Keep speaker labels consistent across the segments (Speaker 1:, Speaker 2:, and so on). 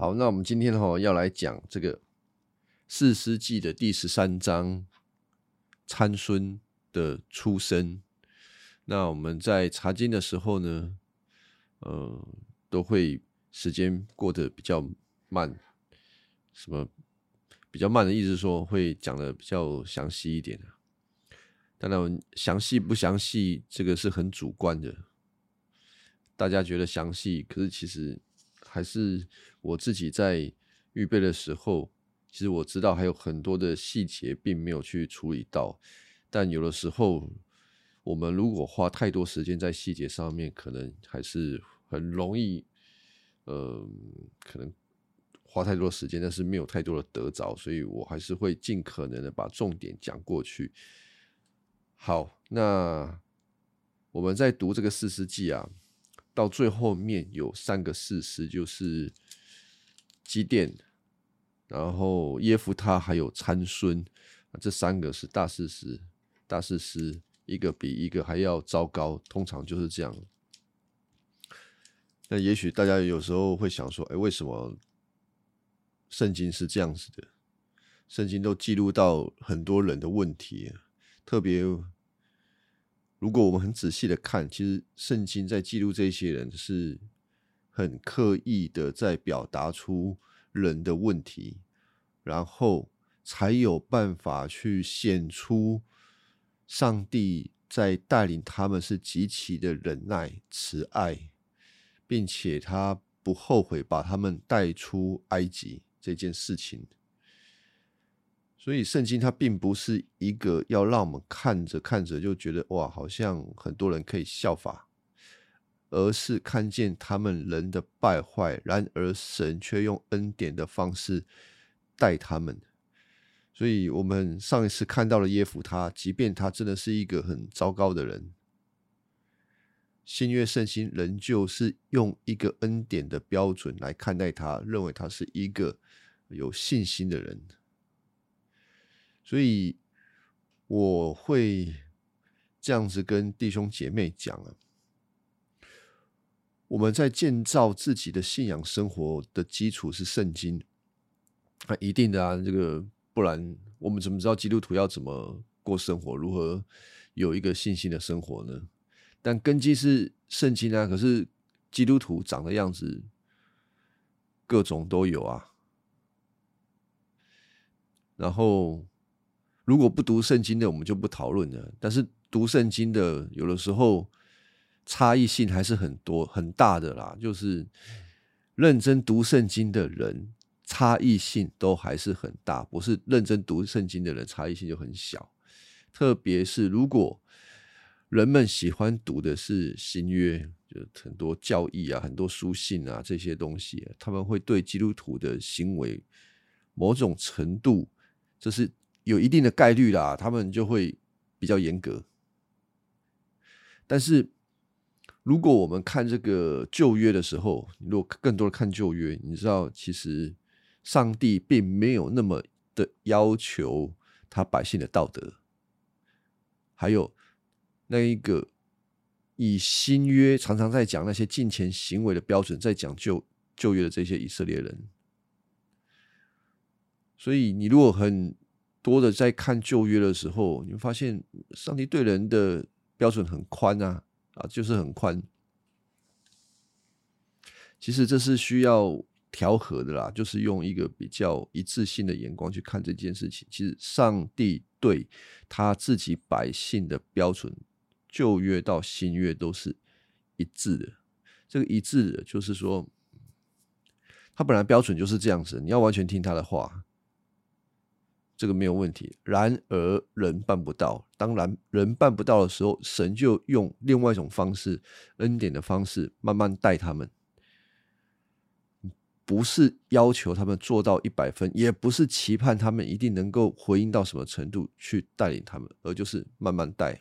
Speaker 1: 好，那我们今天哈要来讲这个四世纪的第十三章参孙的出生。那我们在查经的时候呢，呃，都会时间过得比较慢，什么比较慢的意思说会讲的比较详细一点当然，详细不详细，这个是很主观的。大家觉得详细，可是其实还是我自己在预备的时候，其实我知道还有很多的细节并没有去处理到。但有的时候，我们如果花太多时间在细节上面，可能还是很容易，呃，可能花太多时间，但是没有太多的得着。所以我还是会尽可能的把重点讲过去。好，那我们在读这个四世纪啊，到最后面有三个事实，就是基甸，然后耶夫他还有参孙，这三个是大事实，大事实一个比一个还要糟糕，通常就是这样。那也许大家有时候会想说，哎，为什么圣经是这样子的？圣经都记录到很多人的问题。特别，如果我们很仔细的看，其实圣经在记录这些人是很刻意的在表达出人的问题，然后才有办法去显出上帝在带领他们是极其的忍耐、慈爱，并且他不后悔把他们带出埃及这件事情。所以圣经它并不是一个要让我们看着看着就觉得哇，好像很多人可以效法，而是看见他们人的败坏，然而神却用恩典的方式待他们。所以我们上一次看到了耶夫他，即便他真的是一个很糟糕的人，新约圣经仍旧是用一个恩典的标准来看待他，认为他是一个有信心的人。所以我会这样子跟弟兄姐妹讲啊，我们在建造自己的信仰生活的基础是圣经，啊，一定的啊，这个不然我们怎么知道基督徒要怎么过生活，如何有一个信心的生活呢？但根基是圣经啊，可是基督徒长的样子各种都有啊，然后。如果不读圣经的，我们就不讨论了。但是读圣经的，有的时候差异性还是很多很大的啦。就是认真读圣经的人，差异性都还是很大，不是认真读圣经的人差异性就很小。特别是如果人们喜欢读的是新约，就很多教义啊、很多书信啊这些东西，他们会对基督徒的行为某种程度，这是。有一定的概率啦，他们就会比较严格。但是，如果我们看这个旧约的时候，如果更多的看旧约，你知道，其实上帝并没有那么的要求他百姓的道德，还有那一个以新约常常在讲那些金钱行为的标准，在讲旧旧约的这些以色列人。所以，你如果很多的在看旧约的时候，你会发现上帝对人的标准很宽啊，啊，就是很宽。其实这是需要调和的啦，就是用一个比较一致性的眼光去看这件事情。其实上帝对他自己百姓的标准，旧约到新约都是一致的。这个一致的，就是说，他本来标准就是这样子，你要完全听他的话。这个没有问题，然而人办不到。当然，人办不到的时候，神就用另外一种方式，恩典的方式，慢慢带他们。不是要求他们做到一百分，也不是期盼他们一定能够回应到什么程度去带领他们，而就是慢慢带，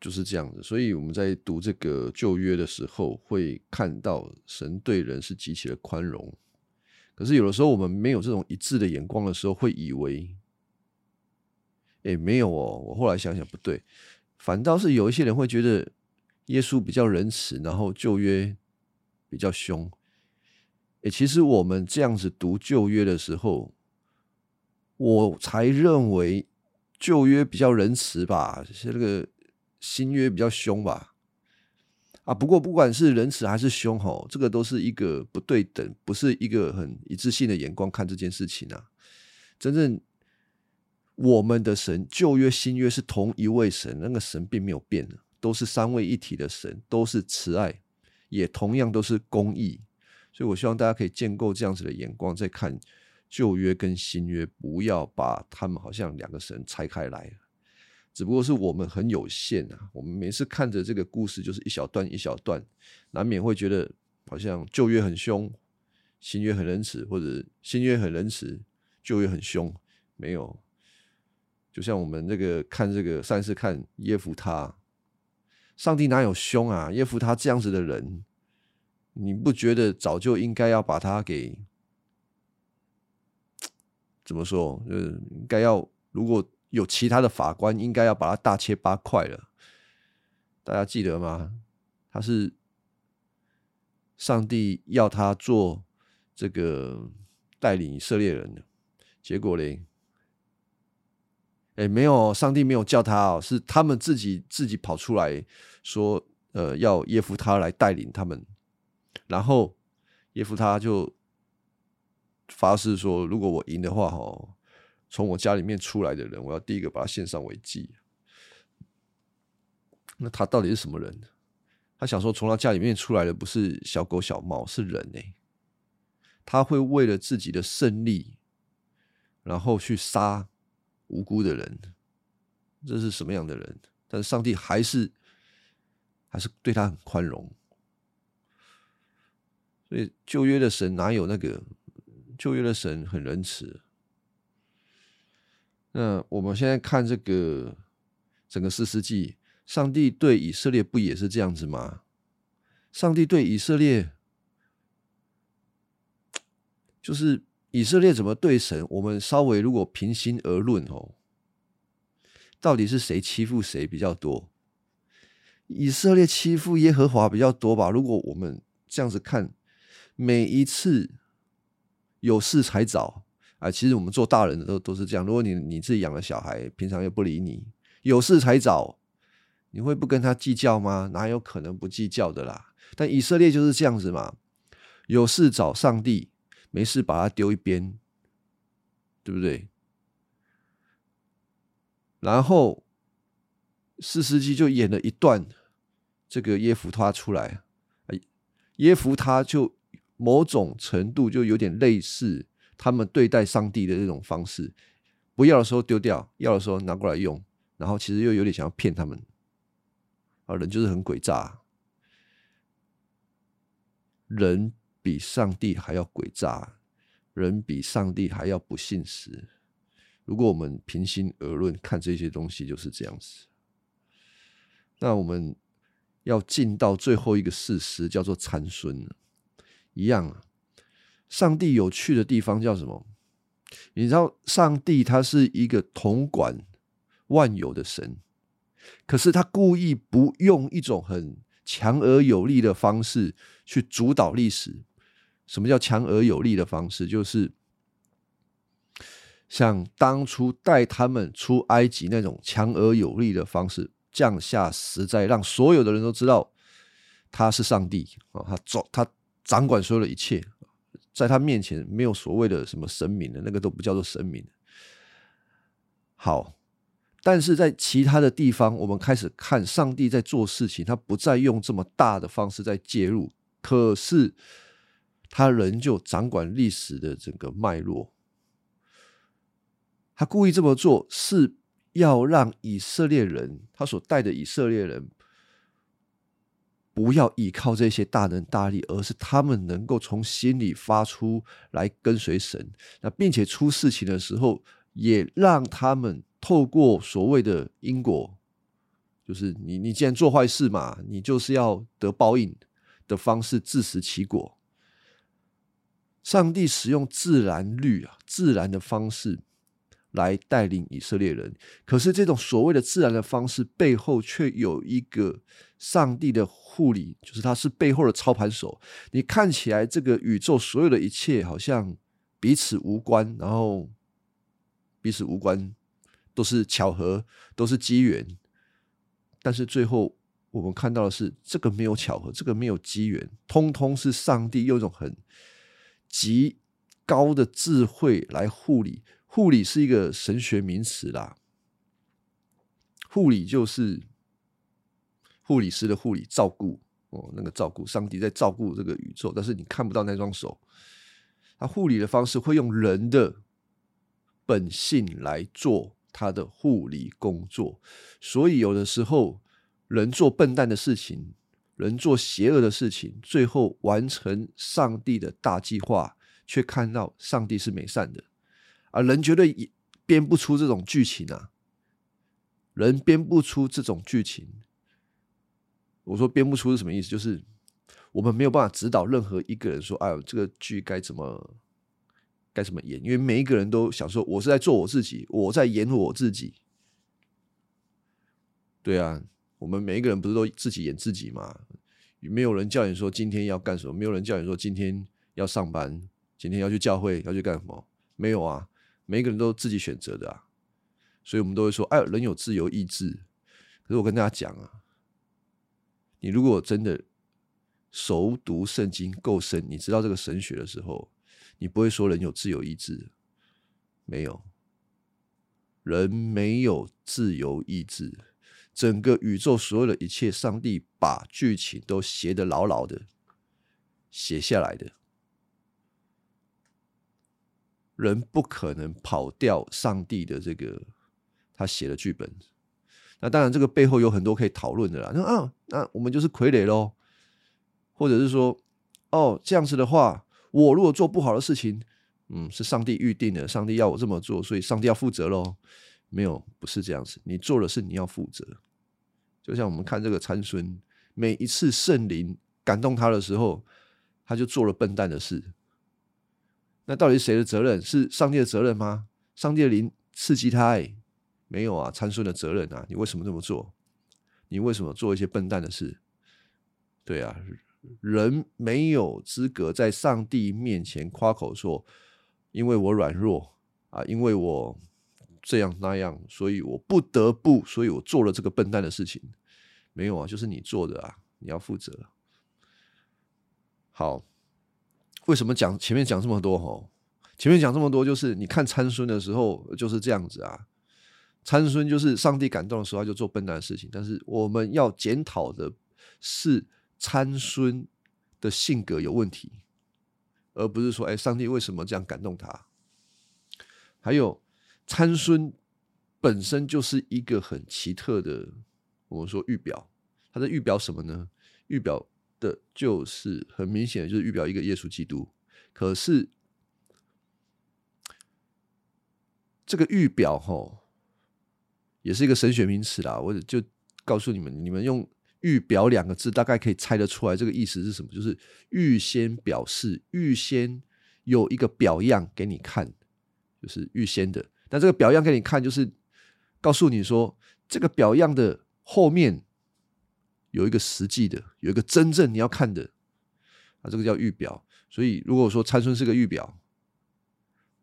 Speaker 1: 就是这样子。所以我们在读这个旧约的时候，会看到神对人是极其的宽容。可是有的时候，我们没有这种一致的眼光的时候，会以为，哎，没有哦。我后来想想不对，反倒是有一些人会觉得耶稣比较仁慈，然后旧约比较凶。诶，其实我们这样子读旧约的时候，我才认为旧约比较仁慈吧，是那个新约比较凶吧。啊，不过不管是仁慈还是凶吼，这个都是一个不对等，不是一个很一致性的眼光看这件事情啊。真正我们的神，旧约新约是同一位神，那个神并没有变的，都是三位一体的神，都是慈爱，也同样都是公义。所以，我希望大家可以建构这样子的眼光，在看旧约跟新约，不要把他们好像两个神拆开来。只不过是我们很有限啊，我们每次看着这个故事，就是一小段一小段，难免会觉得好像旧约很凶，新约很仁慈，或者新约很仁慈，旧约很凶。没有，就像我们这个看这个上次看耶夫他，上帝哪有凶啊？耶夫他这样子的人。你不觉得早就应该要把他给 怎么说？就是应该要，如果有其他的法官，应该要把它大切八块了。大家记得吗？他是上帝要他做这个带领以色列人的，结果嘞，哎，没有，上帝没有叫他哦，是他们自己自己跑出来说，呃，要耶夫他来带领他们。然后耶夫他就发誓说：“如果我赢的话，哈，从我家里面出来的人，我要第一个把他献上为祭。”那他到底是什么人？他想说，从他家里面出来的不是小狗小猫，是人呢？他会为了自己的胜利，然后去杀无辜的人，这是什么样的人？但是上帝还是还是对他很宽容。所以旧约的神哪有那个？旧约的神很仁慈。那我们现在看这个整个四世纪，上帝对以色列不也是这样子吗？上帝对以色列，就是以色列怎么对神？我们稍微如果平心而论哦，到底是谁欺负谁比较多？以色列欺负耶和华比较多吧？如果我们这样子看。每一次有事才找啊！其实我们做大人的都都是这样。如果你你自己养了小孩，平常又不理你，有事才找，你会不跟他计较吗？哪有可能不计较的啦？但以色列就是这样子嘛，有事找上帝，没事把他丢一边，对不对？然后四世纪就演了一段这个耶夫他出来，耶夫他就。某种程度就有点类似他们对待上帝的这种方式，不要的时候丢掉，要的时候拿过来用，然后其实又有点想要骗他们，啊，人就是很诡诈，人比上帝还要诡诈，人比上帝还要不信实。如果我们平心而论看这些东西，就是这样子。那我们要进到最后一个事实，叫做参孙一样啊，上帝有趣的地方叫什么？你知道，上帝他是一个统管万有的神，可是他故意不用一种很强而有力的方式去主导历史。什么叫强而有力的方式？就是像当初带他们出埃及那种强而有力的方式，降下实在，让所有的人都知道他是上帝啊！他做他。掌管所有的一切，在他面前没有所谓的什么神明的，那个都不叫做神明。好，但是在其他的地方，我们开始看上帝在做事情，他不再用这么大的方式在介入，可是他仍旧掌管历史的整个脉络。他故意这么做，是要让以色列人，他所带的以色列人。不要依靠这些大能大力，而是他们能够从心里发出来跟随神。那并且出事情的时候，也让他们透过所谓的因果，就是你你既然做坏事嘛，你就是要得报应的方式自食其果。上帝使用自然律啊，自然的方式，来带领以色列人。可是这种所谓的自然的方式背后，却有一个上帝的护理，就是他是背后的操盘手。你看起来这个宇宙所有的一切好像彼此无关，然后彼此无关，都是巧合，都是机缘。但是最后我们看到的是，这个没有巧合，这个没有机缘，通通是上帝用一种很极高的智慧来护理。护理是一个神学名词啦，护理就是护理师的护理，照顾哦，那个照顾，上帝在照顾这个宇宙，但是你看不到那双手。他护理的方式会用人的本性来做他的护理工作，所以有的时候人做笨蛋的事情，人做邪恶的事情，最后完成上帝的大计划，却看到上帝是美善的。啊，人绝对编不出这种剧情啊！人编不出这种剧情。我说编不出是什么意思？就是我们没有办法指导任何一个人说：“哎呦，这个剧该怎么该怎么演？”因为每一个人都想说：“我是在做我自己，我在演我自己。”对啊，我们每一个人不是都自己演自己吗？没有人叫你说今天要干什么，没有人叫你说今天要上班，今天要去教会要去干什么？没有啊。每个人都自己选择的啊，所以我们都会说：“哎，人有自由意志。”可是我跟大家讲啊，你如果真的熟读圣经够深，你知道这个神学的时候，你不会说人有自由意志。没有，人没有自由意志。整个宇宙所有的一切，上帝把剧情都写得牢牢的，写下来的。人不可能跑掉上帝的这个他写的剧本，那当然这个背后有很多可以讨论的啦。那啊，那我们就是傀儡喽，或者是说，哦，这样子的话，我如果做不好的事情，嗯，是上帝预定的，上帝要我这么做，所以上帝要负责喽。没有，不是这样子，你做的是你要负责。就像我们看这个参孙，每一次圣灵感动他的时候，他就做了笨蛋的事。那到底是谁的责任？是上帝的责任吗？上帝的灵刺激他？哎，没有啊，参孙的责任啊！你为什么这么做？你为什么做一些笨蛋的事？对啊，人没有资格在上帝面前夸口说，因为我软弱啊，因为我这样那样，所以我不得不，所以我做了这个笨蛋的事情。没有啊，就是你做的啊，你要负责。好。为什么讲前面讲这么多？吼，前面讲这么多，就是你看参孙的时候就是这样子啊。参孙就是上帝感动的时候，他就做笨蛋的事情。但是我们要检讨的是参孙的性格有问题，而不是说，哎，上帝为什么这样感动他？还有参孙本身就是一个很奇特的，我们说预表，他在预表什么呢？预表。的就是很明显，就是预表一个耶稣基督。可是这个预表哈，也是一个神学名词啦。我就告诉你们，你们用“预表”两个字，大概可以猜得出来这个意思是什么？就是预先表示，预先有一个表样给你看，就是预先的。那这个表样给你看，就是告诉你说，这个表样的后面。有一个实际的，有一个真正你要看的啊，这个叫预表。所以如果说参孙是个预表，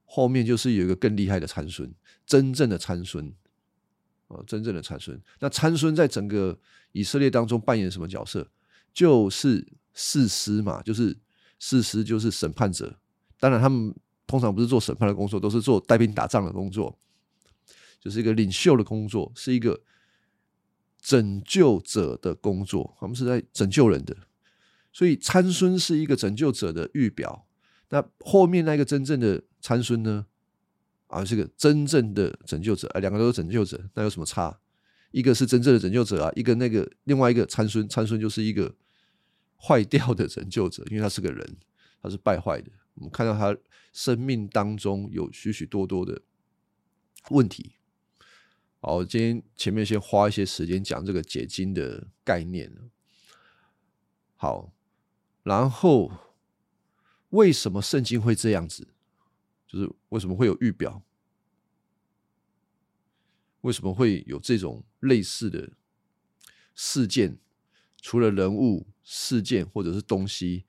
Speaker 1: 后面就是有一个更厉害的参孙，真正的参孙啊，真正的参孙。那参孙在整个以色列当中扮演什么角色？就是士师嘛，就是士师，就是审判者。当然，他们通常不是做审判的工作，都是做带兵打仗的工作，就是一个领袖的工作，是一个。拯救者的工作，他们是在拯救人的，所以参孙是一个拯救者的预表。那后面那个真正的参孙呢？啊，是个真正的拯救者，啊，两个都是拯救者，那有什么差？一个是真正的拯救者啊，一个那个另外一个参孙，参孙就是一个坏掉的拯救者，因为他是个人，他是败坏的。我们看到他生命当中有许许多多的问题。好，今天前面先花一些时间讲这个解经的概念好，然后为什么圣经会这样子？就是为什么会有预表？为什么会有这种类似的事件？除了人物、事件或者是东西，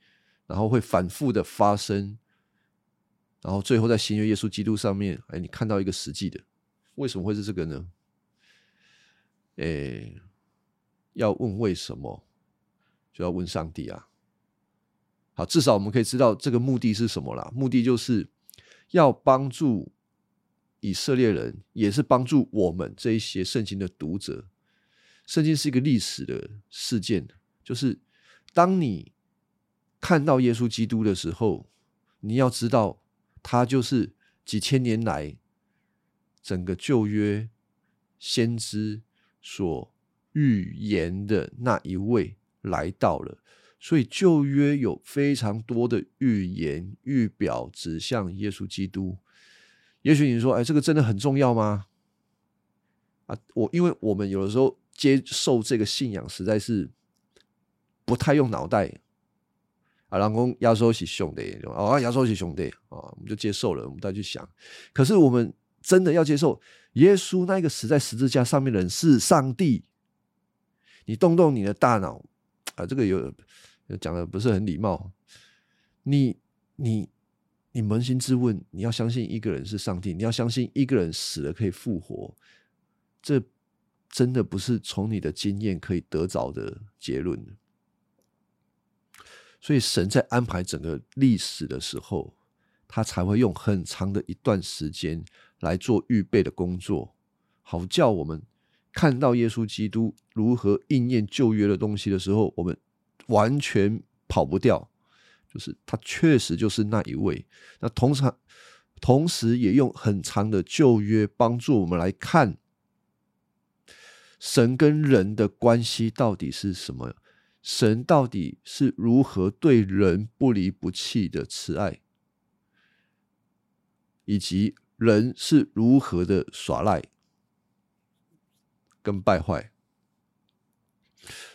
Speaker 1: 然后会反复的发生，然后最后在新约耶稣基督上面，哎，你看到一个实际的，为什么会是这个呢？诶，要问为什么，就要问上帝啊。好，至少我们可以知道这个目的是什么啦。目的就是要帮助以色列人，也是帮助我们这一些圣经的读者。圣经是一个历史的事件，就是当你看到耶稣基督的时候，你要知道他就是几千年来整个旧约先知所预言的那一位来到了。所以旧约有非常多的预言预表指向耶稣基督。也许你说：“哎，这个真的很重要吗？”啊，我因为我们有的时候。接受这个信仰实在是不太用脑袋啊，然后亚洲是兄弟啊，亚洲是兄弟啊，我们就接受了，我们再去想。可是我们真的要接受耶稣那个死在十字架上面的人是上帝？你动动你的大脑啊，这个有讲的不是很礼貌。你你你扪心自问，你要相信一个人是上帝，你要相信一个人死了可以复活，这。真的不是从你的经验可以得着的结论。所以神在安排整个历史的时候，他才会用很长的一段时间来做预备的工作，好叫我们看到耶稣基督如何应验旧约的东西的时候，我们完全跑不掉。就是他确实就是那一位。那同时，同时也用很长的旧约帮助我们来看。神跟人的关系到底是什么？神到底是如何对人不离不弃的慈爱，以及人是如何的耍赖跟败坏？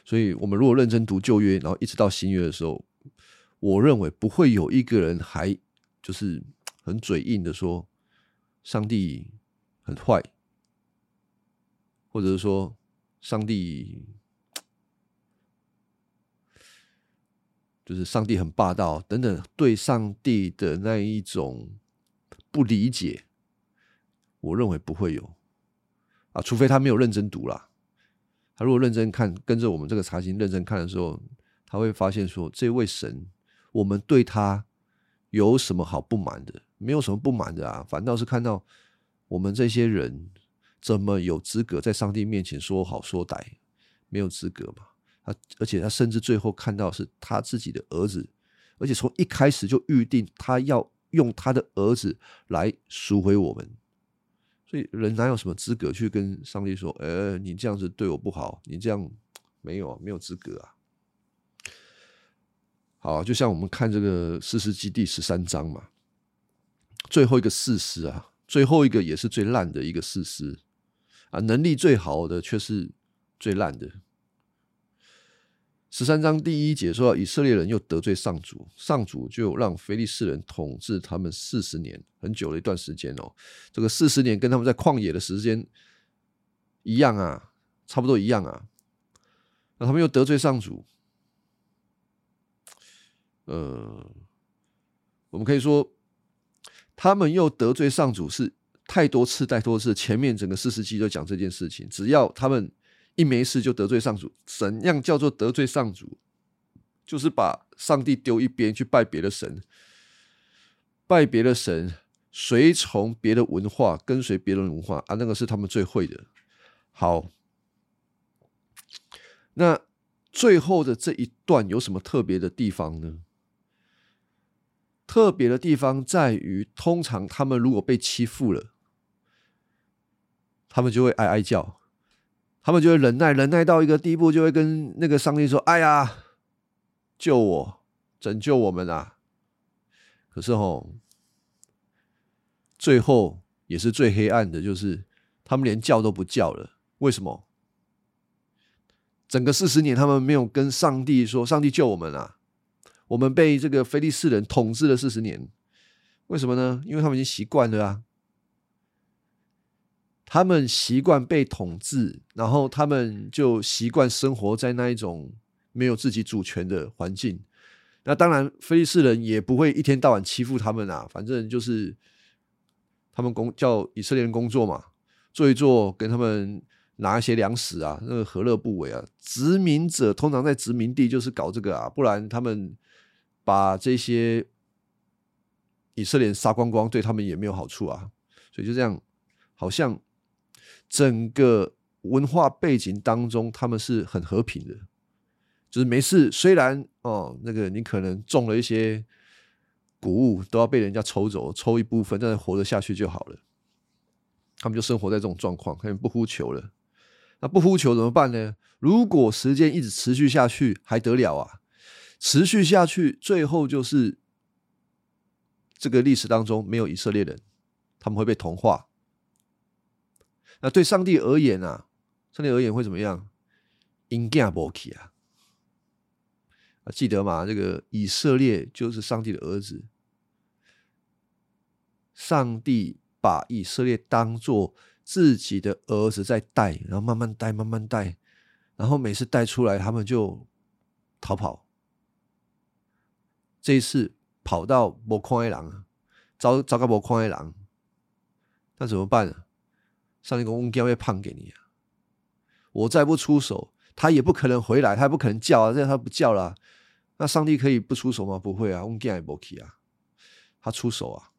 Speaker 1: 所以，我们如果认真读旧约，然后一直到新约的时候，我认为不会有一个人还就是很嘴硬的说上帝很坏。或者是说，上帝就是上帝很霸道等等，对上帝的那一种不理解，我认为不会有啊，除非他没有认真读啦。他如果认真看，跟着我们这个查经认真看的时候，他会发现说，这位神，我们对他有什么好不满的？没有什么不满的啊，反倒是看到我们这些人。怎么有资格在上帝面前说好说歹？没有资格嘛？他而且他甚至最后看到是他自己的儿子，而且从一开始就预定他要用他的儿子来赎回我们。所以人哪有什么资格去跟上帝说：“呃，你这样子对我不好，你这样没有没有资格啊？”好，就像我们看这个《四世纪》第十三章嘛，最后一个事实啊，最后一个也是最烂的一个事实。啊，能力最好的却是最烂的。十三章第一节说，以色列人又得罪上主，上主就让非利士人统治他们四十年，很久的一段时间哦。这个四十年跟他们在旷野的时间一样啊，差不多一样啊。那他们又得罪上主，呃，我们可以说，他们又得罪上主是。太多次，太多次，前面整个四十纪都讲这件事情。只要他们一没事就得罪上主，怎样叫做得罪上主？就是把上帝丢一边去拜别的神，拜别的神，随从别的文化，跟随别的文化啊，那个是他们最会的。好，那最后的这一段有什么特别的地方呢？特别的地方在于，通常他们如果被欺负了。他们就会哀哀叫，他们就会忍耐，忍耐到一个地步，就会跟那个上帝说：“哎呀，救我，拯救我们啊！”可是吼，最后也是最黑暗的，就是他们连叫都不叫了。为什么？整个四十年，他们没有跟上帝说：“上帝救我们啊！”我们被这个菲利士人统治了四十年，为什么呢？因为他们已经习惯了啊。他们习惯被统治，然后他们就习惯生活在那一种没有自己主权的环境。那当然，菲利士人也不会一天到晚欺负他们啊，反正就是他们工叫以色列人工作嘛，做一做，跟他们拿一些粮食啊，那个何乐不为啊？殖民者通常在殖民地就是搞这个啊，不然他们把这些以色列人杀光光，对他们也没有好处啊。所以就这样，好像整个文化背景当中，他们是很和平的。就是没事，虽然哦，那个你可能种了一些谷物，都要被人家抽走，抽一部分，但是活得下去就好了。他们就生活在这种状况，他们不呼求了。那不呼求怎么办呢？如果时间一直持续下去，还得了啊？持续下去，最后就是这个历史当中没有以色列人，他们会被同化。那对上帝而言啊，上帝而言会怎么样？因见不起啊。啊，记得吗？这个以色列就是上帝的儿子，上帝把以色列当做自己的儿子在带，然后慢慢带，慢慢带，然后每次带出来，他们就逃跑。这一次跑到魔矿一狼，糟糟糕魔矿一狼，那怎么办呢？上帝公公将会判给你啊！我再不出手。他也不可能回来，他也不可能叫啊！这他不叫了，那上帝可以不出手吗？不会啊，翁健也不可以啊，他出手啊。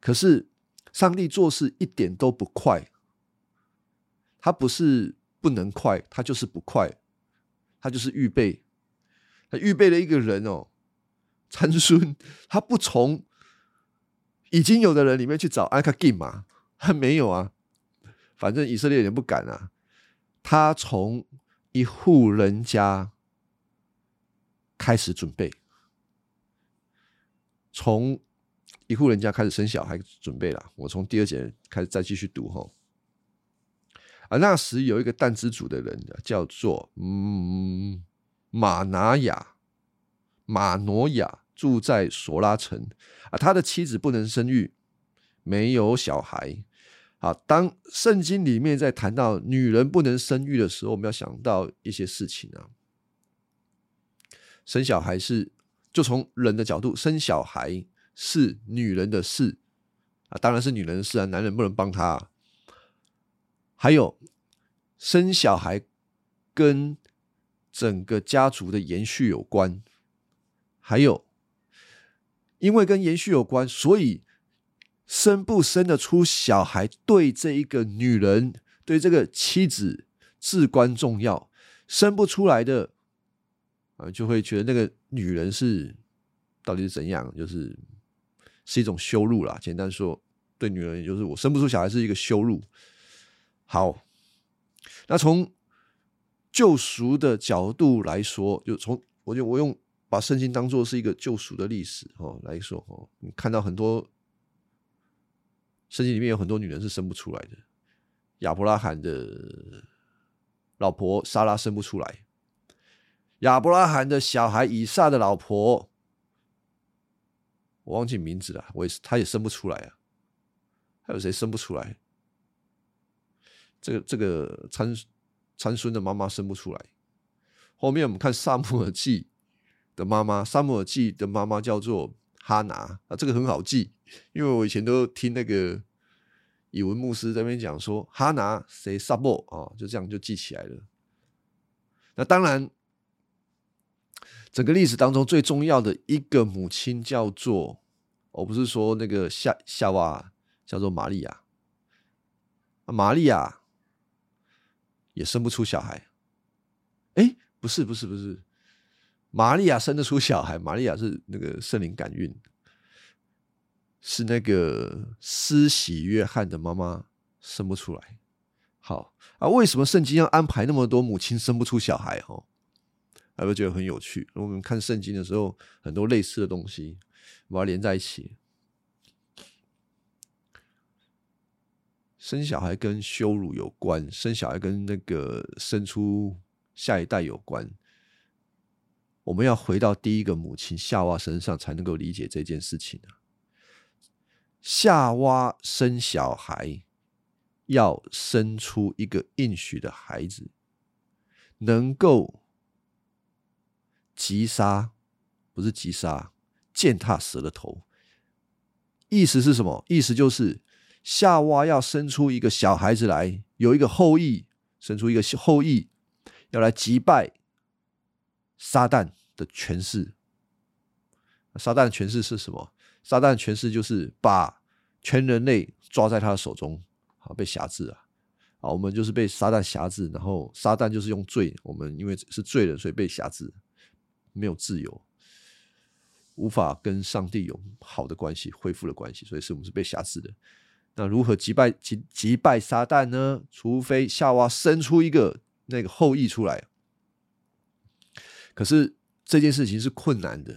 Speaker 1: 可是上帝做事一点都不快，他不是不能快，他就是不快，他就是预备，他预备了一个人哦，参孙，他不从已经有的人里面去找阿卡金嘛？他没有啊，反正以色列人不敢啊，他从。一户人家开始准备，从一户人家开始生小孩准备了。我从第二节开始再继续读哈。啊，那时有一个但之主的人叫做嗯马拿雅马挪亚，住在索拉城啊。他的妻子不能生育，没有小孩。好，当圣经里面在谈到女人不能生育的时候，我们要想到一些事情啊。生小孩是，就从人的角度，生小孩是女人的事啊，当然是女人的事啊，男人不能帮她。还有，生小孩跟整个家族的延续有关，还有，因为跟延续有关，所以。生不生得出小孩，对这一个女人，对这个妻子至关重要。生不出来的，啊，就会觉得那个女人是到底是怎样，就是是一种羞辱啦。简单说，对女人，就是我生不出小孩是一个羞辱。好，那从救赎的角度来说，就从我就我用把圣经当做是一个救赎的历史哦来说哦，你看到很多。圣经里面有很多女人是生不出来的，亚伯拉罕的老婆莎拉生不出来，亚伯拉罕的小孩以撒的老婆，我忘记名字了，我也是，他也生不出来啊。还有谁生不出来？这个这个参参孙的妈妈生不出来。后面我们看萨姆尔记的妈妈，萨姆尔记的妈妈叫做。哈拿啊，这个很好记，因为我以前都听那个语文牧师在那边讲说，哈拿谁萨布啊，就这样就记起来了。那当然，整个历史当中最重要的一个母亲叫做，我不是说那个夏夏娃叫做玛利亚，玛利亚也生不出小孩。哎，不是，不是，不是。玛利亚生得出小孩，玛利亚是那个圣灵感孕，是那个施洗约翰的妈妈生不出来。好啊，为什么圣经要安排那么多母亲生不出小孩？哦，还会觉得很有趣。我们看圣经的时候，很多类似的东西，把它连在一起。生小孩跟羞辱有关，生小孩跟那个生出下一代有关。我们要回到第一个母亲夏娃身上，才能够理解这件事情啊。夏娃生小孩要生出一个应许的孩子，能够击杀，不是击杀，践踏蛇的头。意思是什么？意思就是夏娃要生出一个小孩子来，有一个后裔，生出一个后裔，要来击败撒旦的权势。撒旦的权势是什么？撒旦诠释就是把全人类抓在他的手中，好被辖制啊！啊，我们就是被撒旦辖制，然后撒旦就是用罪，我们因为是罪人，所以被辖制，没有自由。无法跟上帝有好的关系，恢复的关系，所以是我们是被辖制的。那如何击败击击败撒旦呢？除非夏娃生出一个那个后裔出来。可是这件事情是困难的，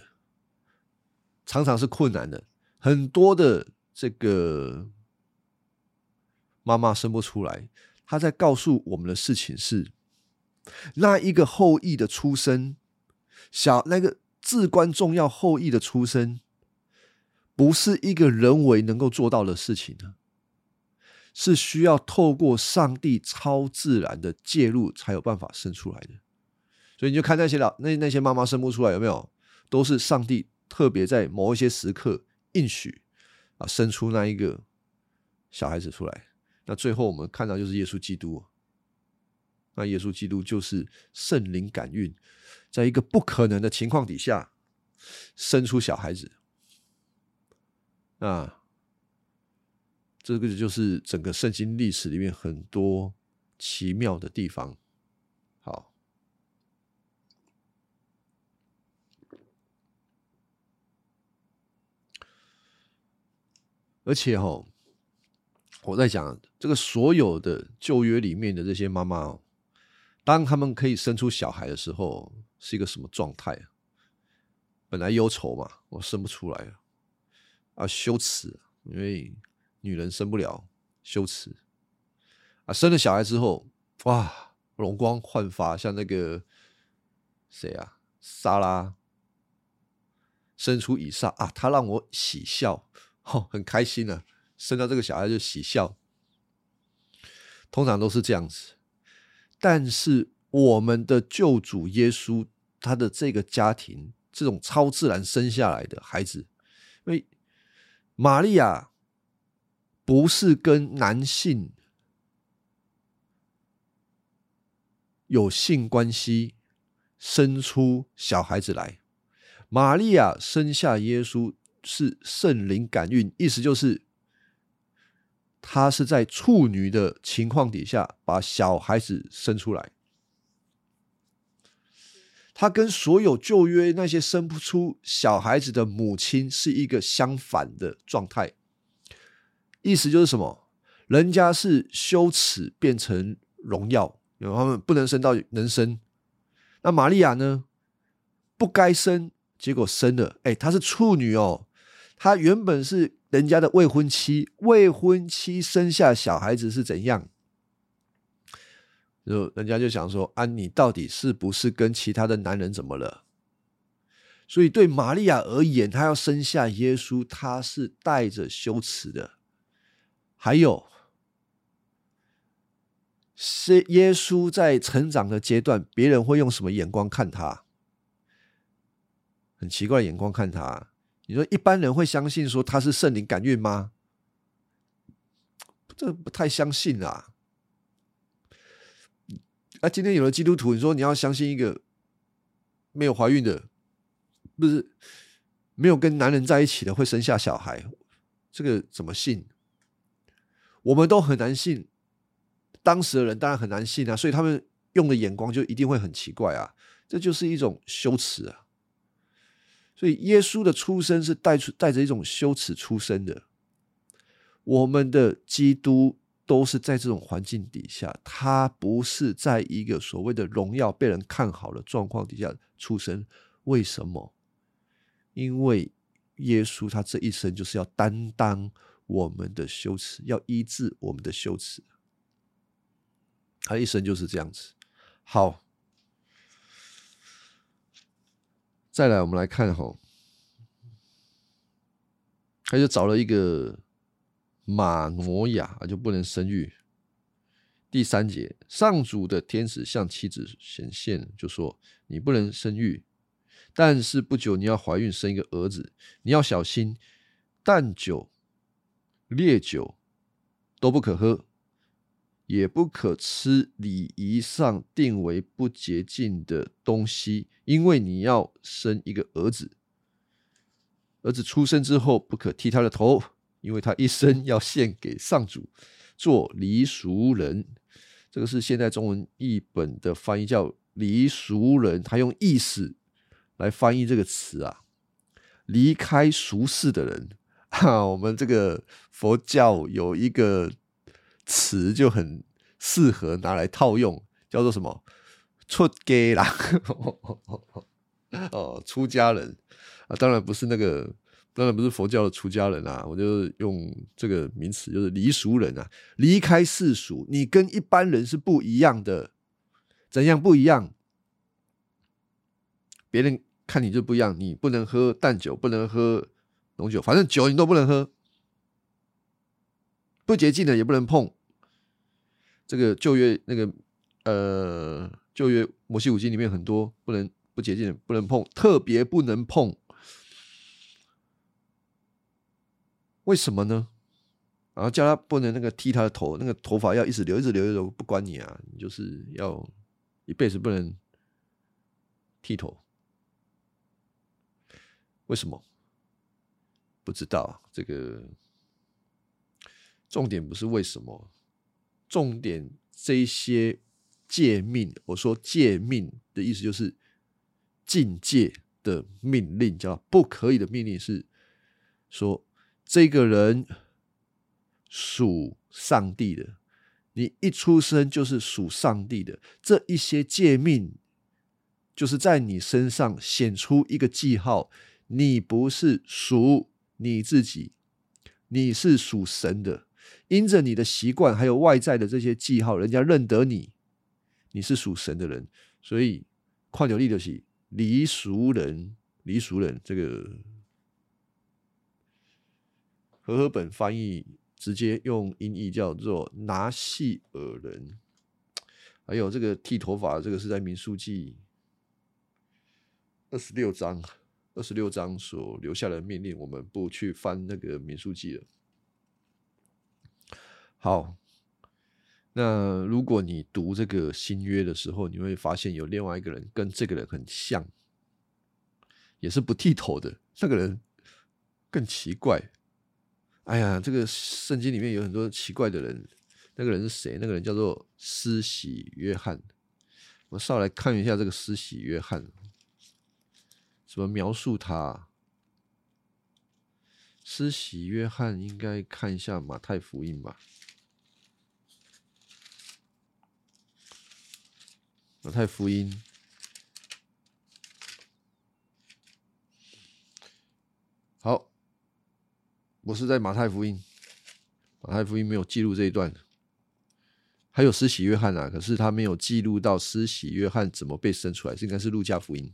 Speaker 1: 常常是困难的。很多的这个妈妈生不出来，她在告诉我们的事情是：那一个后裔的出生，小那个。至关重要后裔的出生，不是一个人为能够做到的事情呢，是需要透过上帝超自然的介入才有办法生出来的。所以你就看那些老那那些妈妈生不出来，有没有？都是上帝特别在某一些时刻应许啊，生出那一个小孩子出来。那最后我们看到就是耶稣基督，那耶稣基督就是圣灵感孕。在一个不可能的情况底下，生出小孩子，啊，这个就是整个圣经历史里面很多奇妙的地方。好，而且哈，我在讲这个所有的旧约里面的这些妈妈哦，当他们可以生出小孩的时候。是一个什么状态？本来忧愁嘛，我生不出来啊，羞耻，因为女人生不了，羞耻啊。生了小孩之后，哇，容光焕发，像那个谁啊，莎拉生出以撒啊，他让我喜笑，哦，很开心啊，生到这个小孩就喜笑，通常都是这样子。但是我们的救主耶稣。他的这个家庭，这种超自然生下来的孩子，因为玛利亚不是跟男性有性关系生出小孩子来，玛利亚生下耶稣是圣灵感孕，意思就是她是在处女的情况底下把小孩子生出来。他跟所有旧约那些生不出小孩子的母亲是一个相反的状态，意思就是什么？人家是羞耻变成荣耀，因为他们不能生到能生。那玛利亚呢？不该生，结果生了。哎，她是处女哦，他原本是人家的未婚妻，未婚妻生下小孩子是怎样？就人家就想说：“啊，你到底是不是跟其他的男人怎么了？”所以对玛利亚而言，她要生下耶稣，她是带着羞耻的。还有，是耶稣在成长的阶段，别人会用什么眼光看他？很奇怪的眼光看他。你说一般人会相信说他是圣灵感孕吗？这不太相信啊。啊今天有了基督徒，你说你要相信一个没有怀孕的，不是没有跟男人在一起的会生下小孩，这个怎么信？我们都很难信，当时的人当然很难信啊，所以他们用的眼光就一定会很奇怪啊，这就是一种羞耻啊。所以耶稣的出生是带出带着一种羞耻出生的，我们的基督。都是在这种环境底下，他不是在一个所谓的荣耀被人看好的状况底下出生。为什么？因为耶稣他这一生就是要担当我们的羞耻，要医治我们的羞耻。他一生就是这样子。好，再来，我们来看哈，他就找了一个。马挪亚就不能生育，第三节，上主的天使向妻子显现，就说：“你不能生育，但是不久你要怀孕，生一个儿子。你要小心，淡酒、烈酒都不可喝，也不可吃礼仪上定为不洁净的东西，因为你要生一个儿子。儿子出生之后，不可剃他的头，因为他一生要献给上主，做离俗人。”这个是现代中文译本的翻译，叫“离俗人”，他用意思来翻译这个词啊，离开俗世的人。哈，我们这个佛教有一个词就很适合拿来套用，叫做什么？出家啦，哦，出家人啊，当然不是那个。当然不是佛教的出家人啊，我就用这个名词，就是离俗人啊，离开世俗，你跟一般人是不一样的。怎样不一样？别人看你就不一样，你不能喝淡酒，不能喝浓酒，反正酒你都不能喝，不洁净的也不能碰。这个旧约那个呃旧约摩西五经里面很多不能不洁净不能碰，特别不能碰。为什么呢？然后叫他不能那个剃他的头，那个头发要一直留，一直留，一直留，不管你啊，你就是要一辈子不能剃头。为什么？不知道。这个重点不是为什么，重点这些诫命，我说诫命的意思就是境界的命令，叫不可以的命令是说。这个人属上帝的，你一出生就是属上帝的。这一些诫命，就是在你身上显出一个记号，你不是属你自己，你是属神的。因着你的习惯，还有外在的这些记号，人家认得你，你是属神的人。所以，跨流利就是离俗人，离俗人这个。和合本翻译直接用音译叫做拿细尔人，还有这个剃头发，这个是在民数记二十六章二十六章所留下的命令，我们不去翻那个民数记了。好，那如果你读这个新约的时候，你会发现有另外一个人跟这个人很像，也是不剃头的，那个人更奇怪。哎呀，这个圣经里面有很多奇怪的人。那个人是谁？那个人叫做施洗约翰。我上来看一下这个施洗约翰，怎么描述他？施洗约翰应该看一下马太福音吧。马太福音。好。我是在马太福音，马太福音没有记录这一段，还有施洗约翰啊，可是他没有记录到施洗约翰怎么被生出来，应该是路加福音，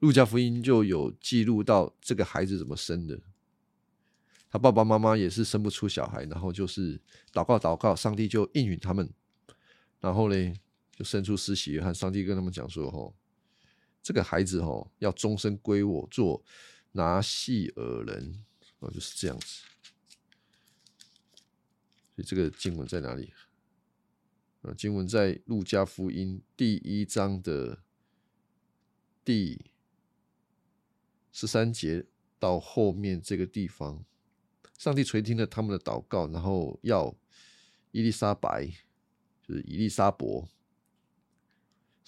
Speaker 1: 路加福音就有记录到这个孩子怎么生的，他爸爸妈妈也是生不出小孩，然后就是祷告祷告，上帝就应允他们，然后呢就生出施洗约翰，上帝跟他们讲说：“吼，这个孩子吼要终身归我做拿细耳人。”哦，就是这样子。所以这个经文在哪里？啊，经文在路加福音第一章的第十三节到后面这个地方，上帝垂听了他们的祷告，然后要伊丽莎白，就是伊丽莎伯，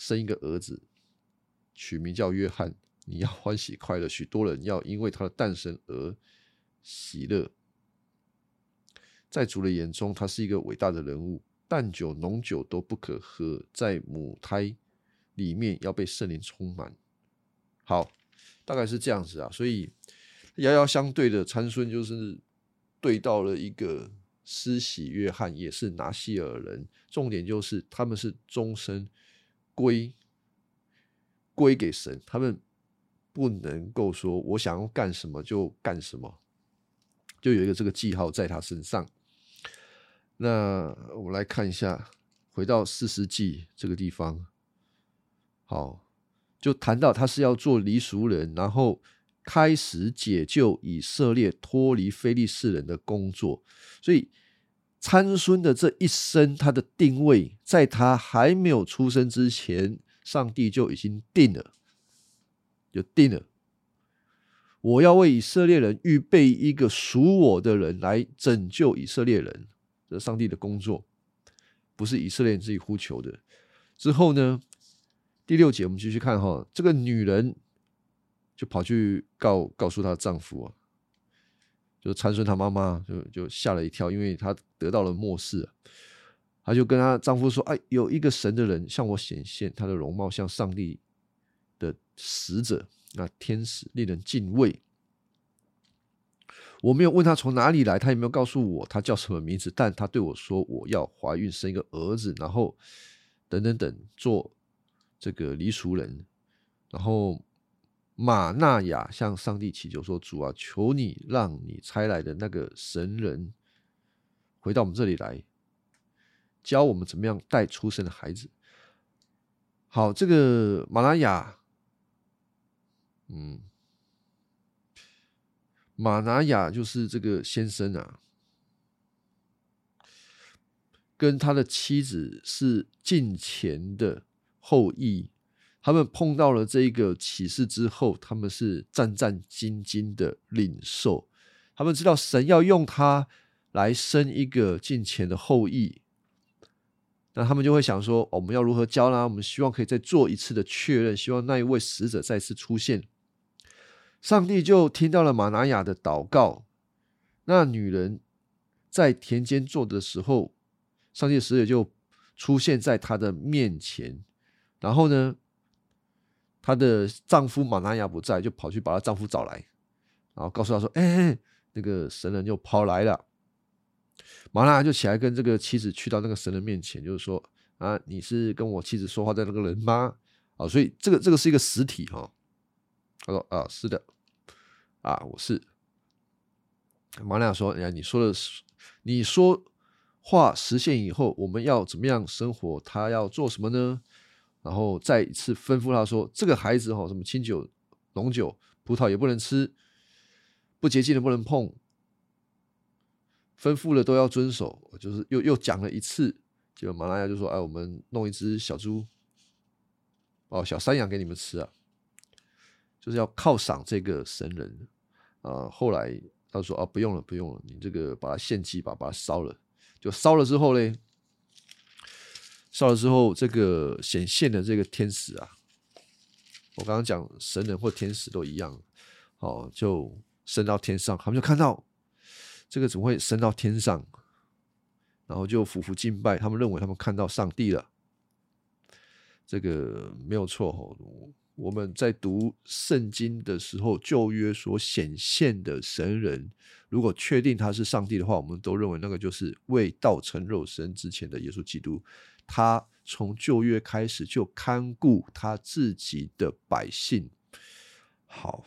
Speaker 1: 生一个儿子，取名叫约翰。你要 欢喜快乐，许多人要因为他的诞生而。喜乐，在主的眼中，他是一个伟大的人物。淡酒、浓酒都不可喝，在母胎里面要被圣灵充满。好，大概是这样子啊。所以遥遥相对的参孙就是对到了一个施洗约翰，也是拿西尔人。重点就是他们是终身归归给神，他们不能够说我想要干什么就干什么。就有一个这个记号在他身上。那我们来看一下回到四世纪这个地方，好，就谈到他是要做离俗人，然后开始解救以色列脱离非利士人的工作。所以参孙的这一生，他的定位，在他还没有出生之前，上帝就已经定了，就定了。我要为以色列人预备一个属我的人来拯救以色列人，这是上帝的工作。不是以色列人自己呼求的。之后呢，第六节我们继续看哈，这个女人就跑去告告诉她丈夫啊，就参孙他妈妈就就吓了一跳，因为她得到了末世，她就跟她丈夫说：“哎，有一个神的人向我显现，他的容貌像上帝的使者，那天使令人敬畏。”我没有问他从哪里来，他也没有告诉我他叫什么名字，但他对我说我要怀孕生一个儿子，然后等等等做这个离俗人，然后马纳雅向上帝祈求说：“主啊，求你让你差来的那个神人回到我们这里来，教我们怎么样带出生的孩子。”好，这个马拉雅，嗯。马拿雅就是这个先生啊，跟他的妻子是近前的后裔。他们碰到了这一个启示之后，他们是战战兢兢的领受。他们知道神要用他来生一个近前的后裔，那他们就会想说：我们要如何教呢？我们希望可以再做一次的确认，希望那一位使者再次出现。上帝就听到了玛拿雅的祷告。那女人在田间做的时候，上帝使者就出现在她的面前。然后呢，她的丈夫玛拿雅不在，就跑去把她丈夫找来，然后告诉她说：“哎，那个神人就跑来了。”玛拿雅就起来跟这个妻子去到那个神人面前，就是说：“啊，你是跟我妻子说话的那个人吗？”啊，所以这个这个是一个实体哈。他说：“啊，是的。”啊，我是马利亚说：“哎，你说的是，你说话实现以后，我们要怎么样生活？他要做什么呢？然后再一次吩咐他说：这个孩子哈，什么清酒、浓酒、葡萄也不能吃，不洁净的不能碰，吩咐了都要遵守。就是又又讲了一次，结果马拉亚就说：哎，我们弄一只小猪，哦，小山羊给你们吃啊，就是要犒赏这个神人。”啊，后来他说：“啊，不用了，不用了，你这个把它献祭吧，把它烧了。就烧了之后嘞，烧了之后，这个显现的这个天使啊，我刚刚讲神人或天使都一样，哦，就升到天上，他们就看到这个怎么会升到天上？然后就俯伏敬拜，他们认为他们看到上帝了。这个没有错哦。”我们在读圣经的时候，旧约所显现的神人，如果确定他是上帝的话，我们都认为那个就是未道成肉身之前的耶稣基督。他从旧约开始就看顾他自己的百姓。好，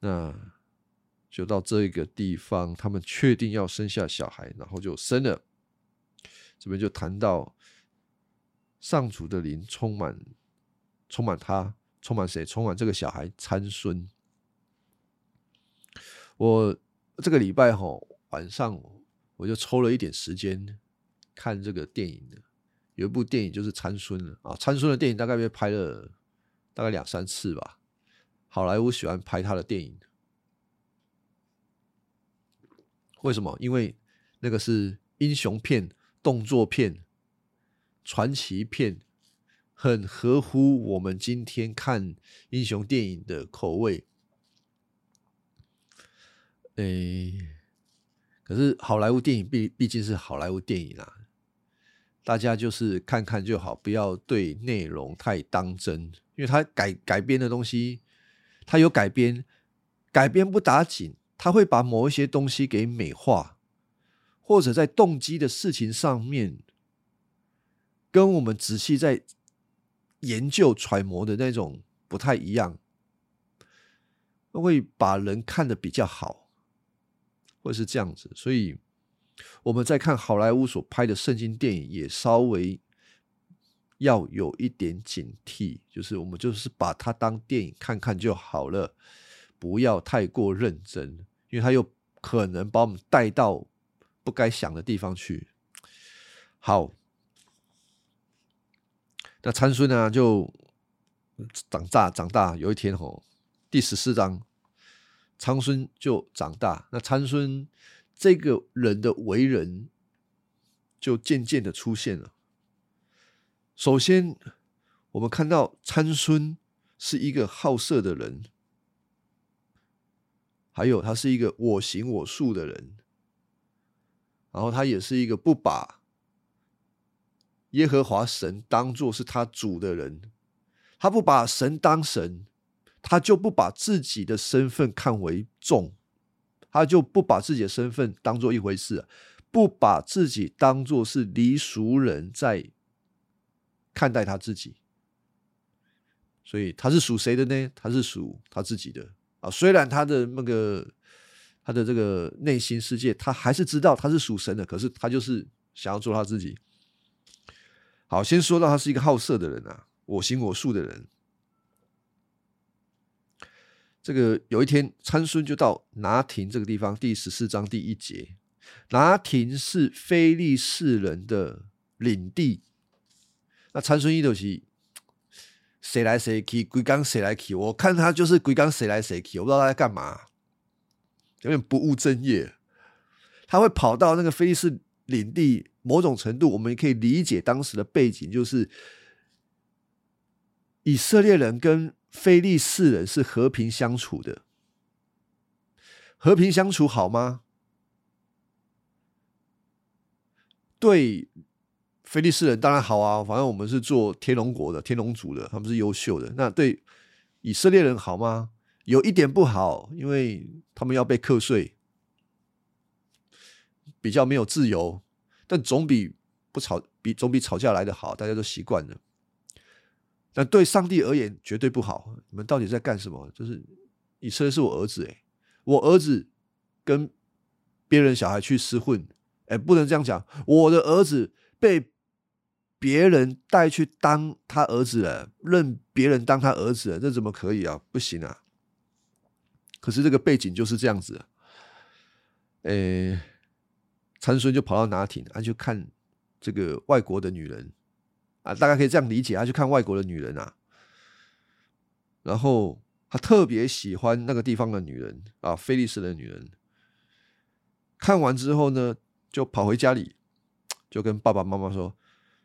Speaker 1: 那就到这个地方，他们确定要生下小孩，然后就生了。这边就谈到上主的灵充满。充满他，充满谁？充满这个小孩参孙。我这个礼拜哈晚上我就抽了一点时间看这个电影的，有一部电影就是参孙了啊。参孙的电影大概被拍了大概两三次吧。好莱坞喜欢拍他的电影，为什么？因为那个是英雄片、动作片、传奇片。很合乎我们今天看英雄电影的口味，诶，可是好莱坞电影毕毕竟是好莱坞电影啊，大家就是看看就好，不要对内容太当真，因为他改改编的东西，他有改编，改编不打紧，他会把某一些东西给美化，或者在动机的事情上面，跟我们仔细在。研究揣摩的那种不太一样，会把人看得比较好，或是这样子。所以我们在看好莱坞所拍的圣经电影，也稍微要有一点警惕，就是我们就是把它当电影看看就好了，不要太过认真，因为它又可能把我们带到不该想的地方去。好，那参孙呢就长大长大，有一天吼，第十四章，参孙就长大，那参孙。这个人的为人就渐渐的出现了。首先，我们看到参孙是一个好色的人，还有他是一个我行我素的人，然后他也是一个不把耶和华神当做是他主的人，他不把神当神，他就不把自己的身份看为重。他就不把自己的身份当做一回事，不把自己当做是离俗人在看待他自己，所以他是属谁的呢？他是属他自己的啊。虽然他的那个他的这个内心世界，他还是知道他是属神的，可是他就是想要做他自己。好，先说到他是一个好色的人啊，我行我素的人。这个有一天，参孙就到拿亭这个地方，第十四章第一节。拿亭是非利士人的领地。那参孙一头起，谁来谁去，归刚谁来去？我看他就是归刚谁来谁去，我不知道他在干嘛，有点不务正业。他会跑到那个非利士领地，某种程度我们也可以理解当时的背景，就是以色列人跟。菲利士人是和平相处的，和平相处好吗？对，菲利士人当然好啊，反正我们是做天龙国的，天龙族的，他们是优秀的。那对以色列人好吗？有一点不好，因为他们要被课税，比较没有自由，但总比不吵，比总比吵架来的好，大家都习惯了。但对上帝而言绝对不好。你们到底在干什么？就是以色列是我儿子，诶，我儿子跟别人小孩去厮混，哎，不能这样讲。我的儿子被别人带去当他儿子了，认别人当他儿子了，这怎么可以啊？不行啊！可是这个背景就是这样子，诶，参孙就跑到拿亭，他就看这个外国的女人。啊，大概可以这样理解，他去看外国的女人啊，然后他特别喜欢那个地方的女人啊，菲利斯的女人。看完之后呢，就跑回家里，就跟爸爸妈妈说：“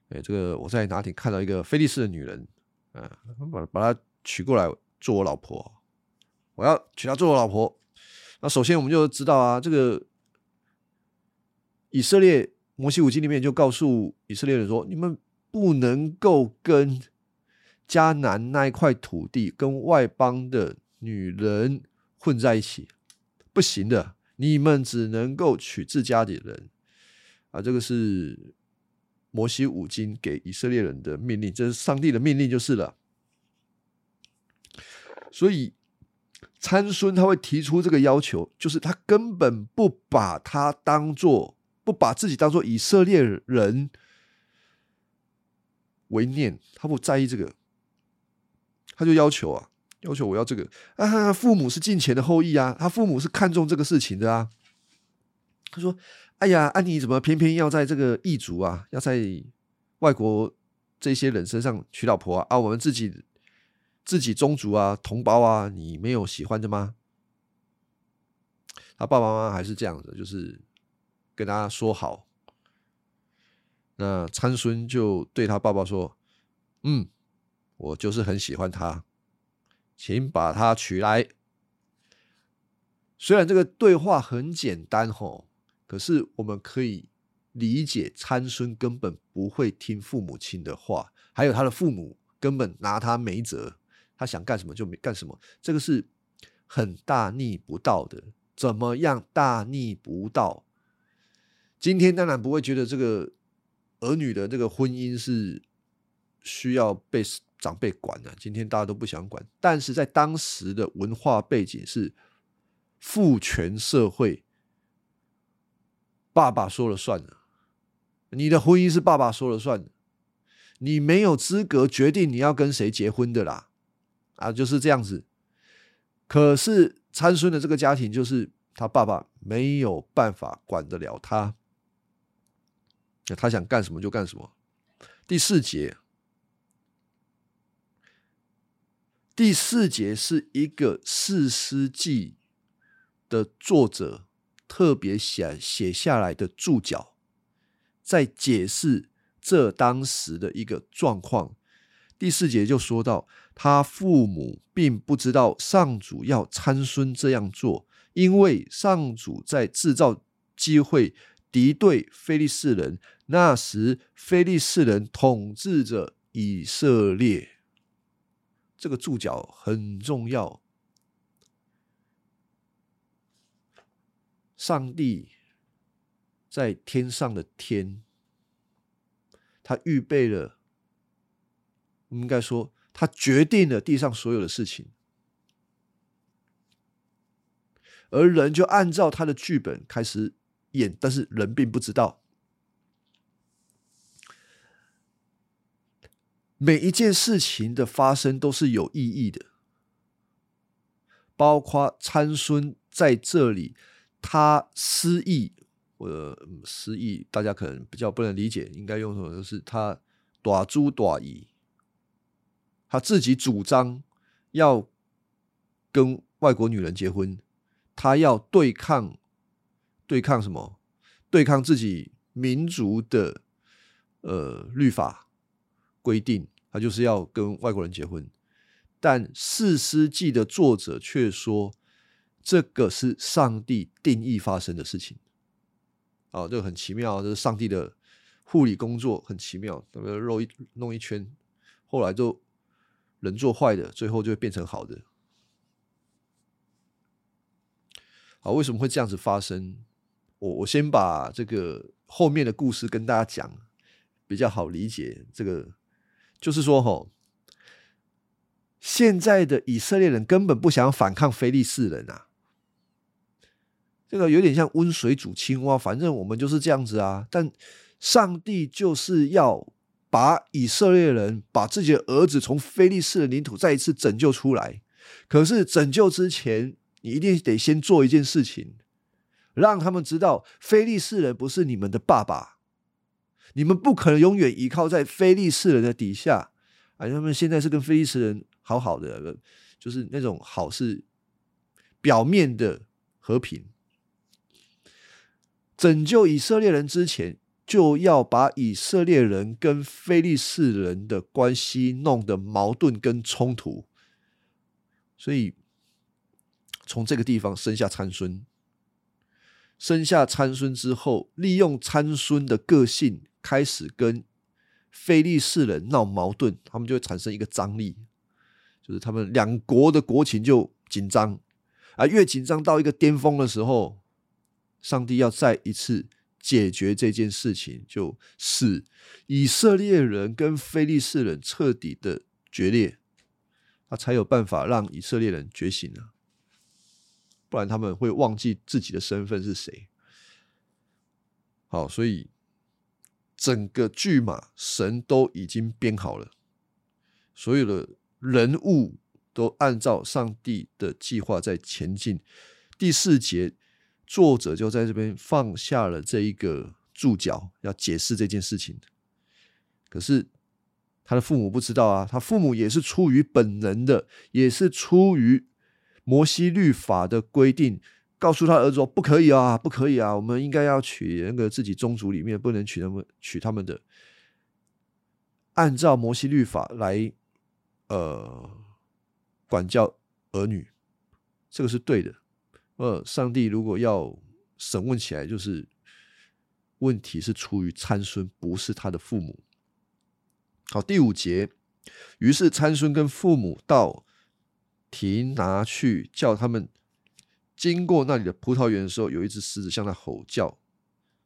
Speaker 1: 哎，这个我在哪里看到一个菲利斯的女人，啊，把把她娶过来做我老婆，我要娶她做我老婆。”那首先我们就知道啊，这个以色列摩西五经里面就告诉以色列人说：“你们。”不能够跟迦南那一块土地跟外邦的女人混在一起，不行的。你们只能够娶自家的人啊！这个是摩西五经给以色列人的命令，这是上帝的命令就是了。所以参孙他会提出这个要求，就是他根本不把他当做不把自己当做以色列人。为念，他不在意这个，他就要求啊，要求我要这个啊。父母是近前的后裔啊，他父母是看重这个事情的啊。他说：“哎呀，安妮怎么偏偏要在这个异族啊，要在外国这些人身上娶老婆啊？啊，我们自己自己宗族啊，同胞啊，你没有喜欢的吗？”他爸爸妈妈还是这样的，就是跟他说好。那参孙就对他爸爸说：“嗯，我就是很喜欢他，请把他娶来。”虽然这个对话很简单吼，可是我们可以理解参孙根本不会听父母亲的话，还有他的父母根本拿他没辙，他想干什么就没干什么，这个是很大逆不道的。怎么样大逆不道？今天当然不会觉得这个。儿女的这个婚姻是需要被长辈管的，今天大家都不想管。但是在当时的文化背景是父权社会，爸爸说了算的，你的婚姻是爸爸说了算，你没有资格决定你要跟谁结婚的啦，啊，就是这样子。可是参孙的这个家庭，就是他爸爸没有办法管得了他，他想干什么就干什么。第四节。第四节是一个四诗记的作者特别写写下来的注脚，在解释这当时的一个状况。第四节就说到，他父母并不知道上主要参孙这样做，因为上主在制造机会敌对非利士人。那时，非利士人统治着以色列。这个注脚很重要。上帝在天上的天，他预备了，应该说，他决定了地上所有的事情，而人就按照他的剧本开始演，但是人并不知道。每一件事情的发生都是有意义的，包括参孙在这里，他失忆，或失忆，大家可能比较不能理解，应该用什么？就是他短猪短疑，他自己主张要跟外国女人结婚，他要对抗对抗什么？对抗自己民族的呃律法。规定他就是要跟外国人结婚，但《四世纪》的作者却说这个是上帝定义发生的事情。哦，这个很奇妙，这是上帝的护理工作，很奇妙。那个肉一弄一圈，后来就人做坏的，最后就会变成好的。好，为什么会这样子发生？我我先把这个后面的故事跟大家讲，比较好理解这个。就是说，吼，现在的以色列人根本不想反抗非利士人啊，这个有点像温水煮青蛙，反正我们就是这样子啊。但上帝就是要把以色列人把自己的儿子从非利士的领土再一次拯救出来。可是拯救之前，你一定得先做一件事情，让他们知道非利士人不是你们的爸爸。你们不可能永远依靠在非利士人的底下，啊，他们现在是跟非利士人好好的，就是那种好是表面的和平。拯救以色列人之前，就要把以色列人跟非利士人的关系弄得矛盾跟冲突，所以从这个地方生下参孙，生下参孙之后，利用参孙的个性。开始跟非利士人闹矛盾，他们就会产生一个张力，就是他们两国的国情就紧张啊，越紧张到一个巅峰的时候，上帝要再一次解决这件事情，就是以色列人跟非利士人彻底的决裂，他才有办法让以色列人觉醒啊，不然他们会忘记自己的身份是谁。好，所以。整个剧码神都已经编好了，所有的人物都按照上帝的计划在前进。第四节，作者就在这边放下了这一个注脚，要解释这件事情。可是他的父母不知道啊，他父母也是出于本能的，也是出于摩西律法的规定。告诉他儿子说：“不可以啊，不可以啊！我们应该要娶那个自己宗族里面，不能娶他们，娶他们的。按照摩西律法来，呃，管教儿女，这个是对的。呃，上帝如果要审问起来，就是问题是出于参孙，不是他的父母。好，第五节，于是参孙跟父母到提拿去，叫他们。”经过那里的葡萄园的时候，有一只狮子向他吼叫。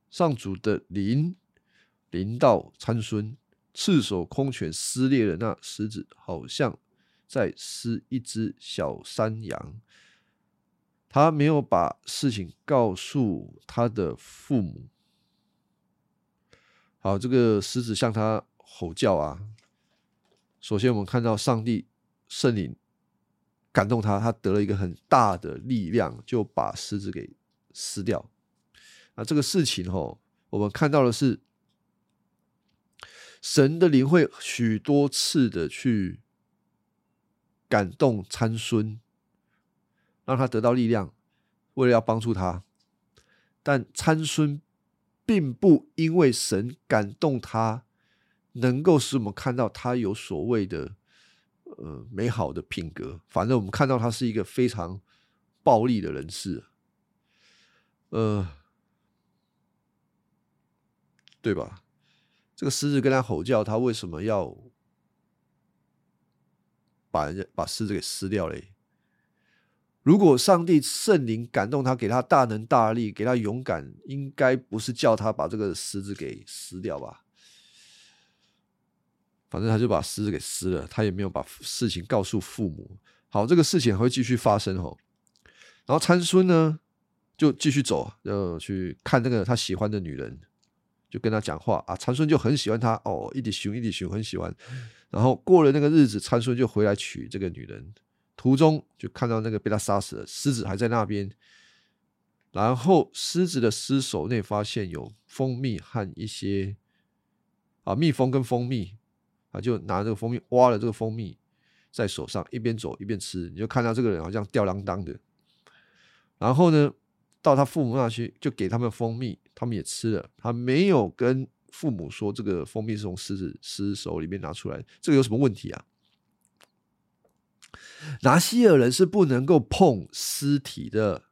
Speaker 1: 上主的灵临到参孙，赤手空拳撕裂了那狮子，好像在撕一只小山羊。他没有把事情告诉他的父母，好，这个狮子向他吼叫啊。首先，我们看到上帝圣灵感动他，他得了一个很大的力量，就把狮子给撕掉。那这个事情哦，我们看到的是神的灵会许多次的去感动参孙，让他得到力量，为了要帮助他。但参孙并不因为神感动他。能够使我们看到他有所谓的呃美好的品格，反正我们看到他是一个非常暴力的人士，呃，对吧？这个狮子跟他吼叫，他为什么要把人家把狮子给撕掉嘞？如果上帝圣灵感动他，给他大能大力，给他勇敢，应该不是叫他把这个狮子给撕掉吧？反正他就把狮子给撕了，他也没有把事情告诉父母。好，这个事情还会继续发生哦。然后参孙呢，就继续走，要去看那个他喜欢的女人，就跟他讲话啊。参孙就很喜欢他哦，一滴熊一滴熊很喜欢。然后过了那个日子，参孙就回来娶这个女人，途中就看到那个被他杀死了狮子还在那边。然后狮子的尸首内发现有蜂蜜和一些啊蜜蜂跟蜂蜜。啊，就拿这个蜂蜜挖了这个蜂蜜在手上，一边走一边吃，你就看到这个人好像吊郎当的。然后呢，到他父母那去，就给他们蜂蜜，他们也吃了。他没有跟父母说这个蜂蜜是从狮子狮子手里面拿出来，这个有什么问题啊？拿西尔人是不能够碰尸体的。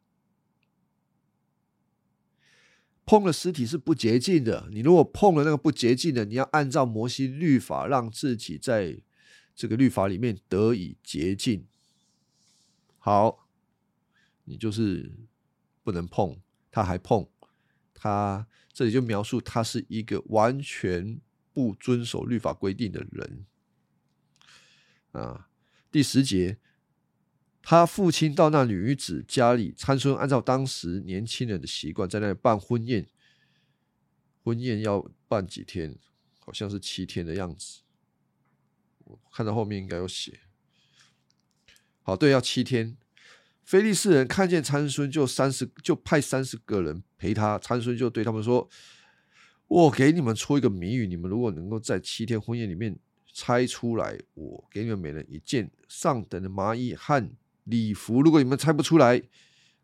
Speaker 1: 碰了尸体是不洁净的。你如果碰了那个不洁净的，你要按照摩西律法，让自己在这个律法里面得以洁净。好，你就是不能碰，他还碰他，这里就描述他是一个完全不遵守律法规定的人。啊，第十节。他父亲到那女子家里，参孙按照当时年轻人的习惯，在那里办婚宴。婚宴要办几天？好像是七天的样子。我看到后面应该有写。好，对，要七天。菲利士人看见参孙，就三十，就派三十个人陪他。参孙就对他们说：“我给你们出一个谜语，你们如果能够在七天婚宴里面猜出来，我给你们每人一件上等的麻衣和。”礼服，如果你们猜不出来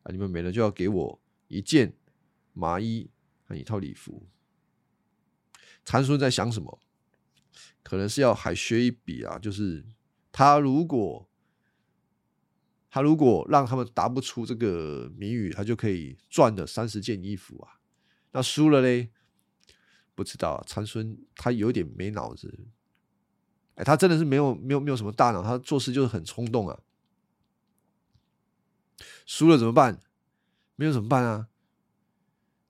Speaker 1: 啊，你们每人就要给我一件麻衣和一套礼服。参孙在想什么？可能是要海削一笔啊，就是他如果他如果让他们答不出这个谜语，他就可以赚的三十件衣服啊。那输了嘞，不知道。参孙他有点没脑子，哎，他真的是没有没有没有什么大脑，他做事就是很冲动啊。输了怎么办？没有怎么办啊？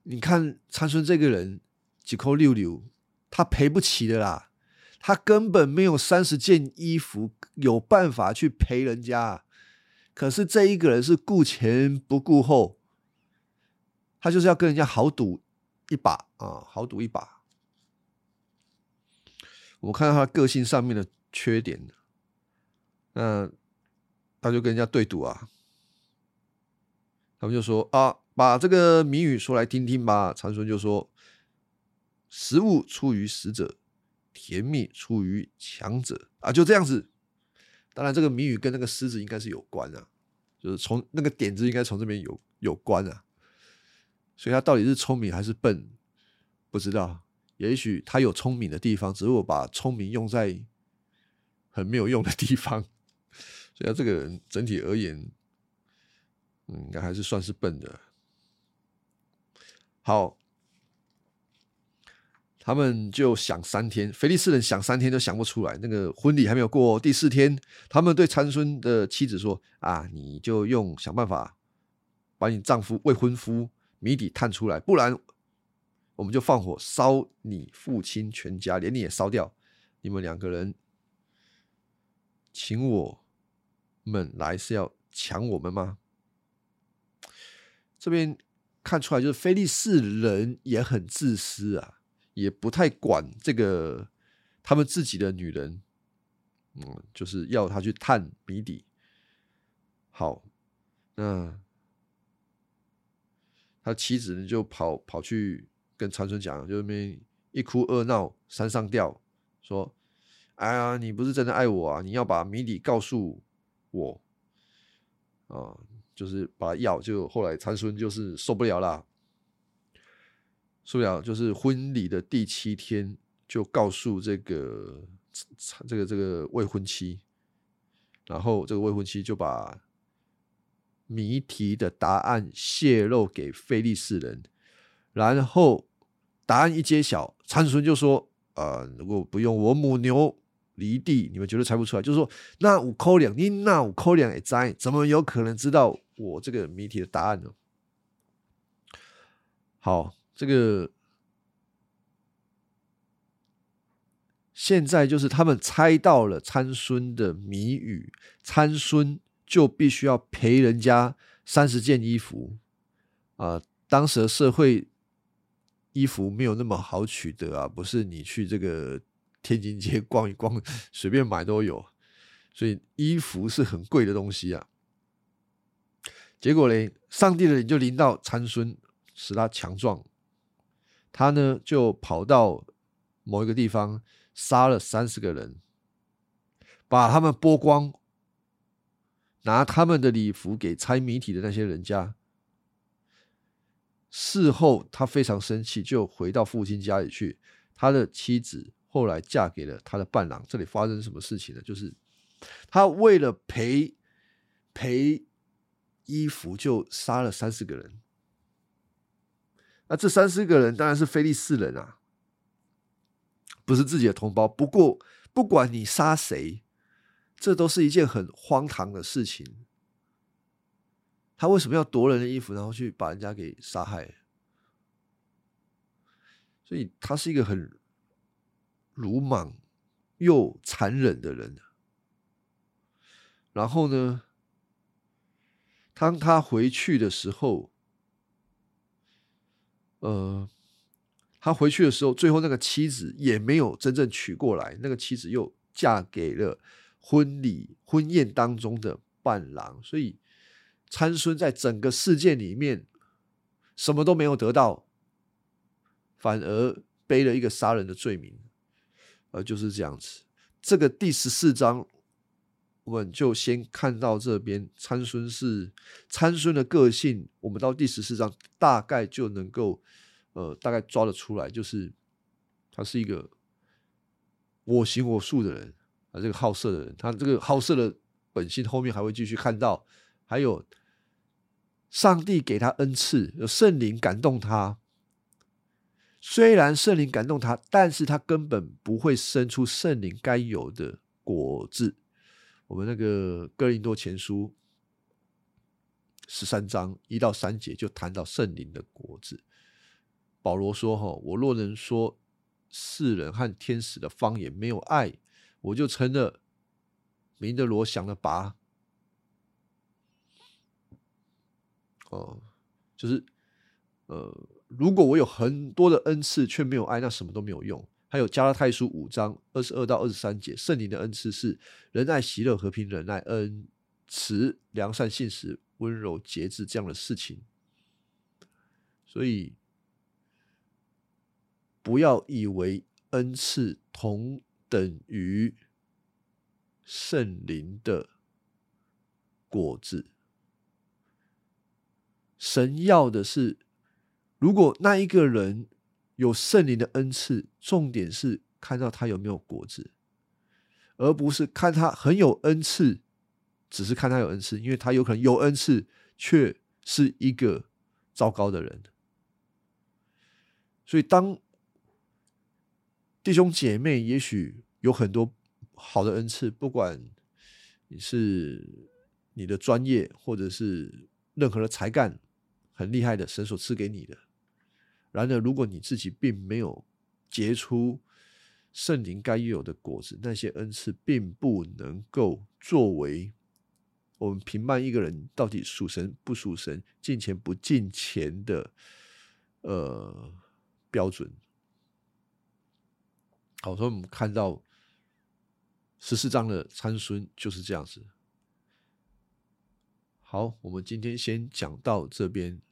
Speaker 1: 你看参孙这个人几扣六六，他赔不起的啦。他根本没有三十件衣服有办法去赔人家。可是这一个人是顾前不顾后，他就是要跟人家豪赌一把啊，豪赌一把。我看到他个性上面的缺点，那他就跟人家对赌啊。他们就说啊，把这个谜语说来听听吧。长孙就说：“食物出于死者，甜蜜出于强者啊，就这样子。当然，这个谜语跟那个狮子应该是有关啊，就是从那个点子应该从这边有有关啊。所以他到底是聪明还是笨，不知道。也许他有聪明的地方，只是我把聪明用在很没有用的地方。所以他这个人整体而言。”应该还是算是笨的。好，他们就想三天，菲利斯人想三天都想不出来。那个婚礼还没有过，第四天，他们对参孙的妻子说：“啊，你就用想办法把你丈夫未婚夫谜底探出来，不然我们就放火烧你父亲全家，连你也烧掉。你们两个人请我们来是要抢我们吗？”这边看出来，就是菲利士人也很自私啊，也不太管这个他们自己的女人，嗯，就是要他去探谜底。好，那他妻子呢就跑跑去跟长春讲，就那边一哭二闹三上吊，说：“哎呀，你不是真的爱我啊！你要把谜底告诉我啊！”就是把药，就后来长孙就是受不了了。受不了，就是婚礼的第七天，就告诉这个这个这个未婚妻，然后这个未婚妻就把谜题的答案泄露给菲利士人，然后答案一揭晓，参孙就说：“呃，如果不用我母牛离地，你们绝对猜不出来。”就是说，那五扣两，你那五扣两也猜，怎么有可能知道我这个谜题的答案呢？好。这个现在就是他们猜到了参孙的谜语，参孙就必须要赔人家三十件衣服啊！当时的社会衣服没有那么好取得啊，不是你去这个天津街逛一逛，随便买都有，所以衣服是很贵的东西啊。结果嘞，上帝的灵就临到参孙，使他强壮。他呢，就跑到某一个地方，杀了三十个人，把他们剥光，拿他们的礼服给猜谜题的那些人家。事后他非常生气，就回到父亲家里去。他的妻子后来嫁给了他的伴郎。这里发生什么事情呢？就是他为了赔赔衣服，就杀了三四个人。那这三四个人当然是菲利斯人啊，不是自己的同胞。不过，不管你杀谁，这都是一件很荒唐的事情。他为什么要夺人的衣服，然后去把人家给杀害？所以他是一个很鲁莽又残忍的人。然后呢，当他回去的时候。呃，他回去的时候，最后那个妻子也没有真正娶过来，那个妻子又嫁给了婚礼婚宴当中的伴郎，所以参孙在整个事件里面什么都没有得到，反而背了一个杀人的罪名，呃，就是这样子。这个第十四章，我们就先看到这边参孙是参孙的个性，我们到第十四章大概就能够。呃，大概抓得出来，就是他是一个我行我素的人啊，这个好色的人，他这个好色的本性后面还会继续看到，还有上帝给他恩赐，有圣灵感动他。虽然圣灵感动他，但是他根本不会生出圣灵该有的果子。我们那个哥林多前书十三章一到三节就谈到圣灵的果子。保罗说：“哈，我若能说世人和天使的方言，没有爱，我就成了明的罗，想的拔。哦，就是呃，如果我有很多的恩赐，却没有爱，那什么都没有用。还有加拉太书五章二十二到二十三节，圣灵的恩赐是仁爱、喜乐、和平、忍耐、恩慈、良善、信实、温柔、节制这样的事情。所以。”不要以为恩赐同等于圣灵的果子。神要的是，如果那一个人有圣灵的恩赐，重点是看到他有没有果子，而不是看他很有恩赐，只是看他有恩赐，因为他有可能有恩赐，却是一个糟糕的人。所以当弟兄姐妹，也许有很多好的恩赐，不管你是你的专业，或者是任何的才干很厉害的，神所赐给你的。然而，如果你自己并没有结出圣灵该有的果子，那些恩赐并不能够作为我们评判一个人到底属神不属神、进钱不进钱的呃标准。好，所以我们看到十四章的参孙就是这样子。好，我们今天先讲到这边。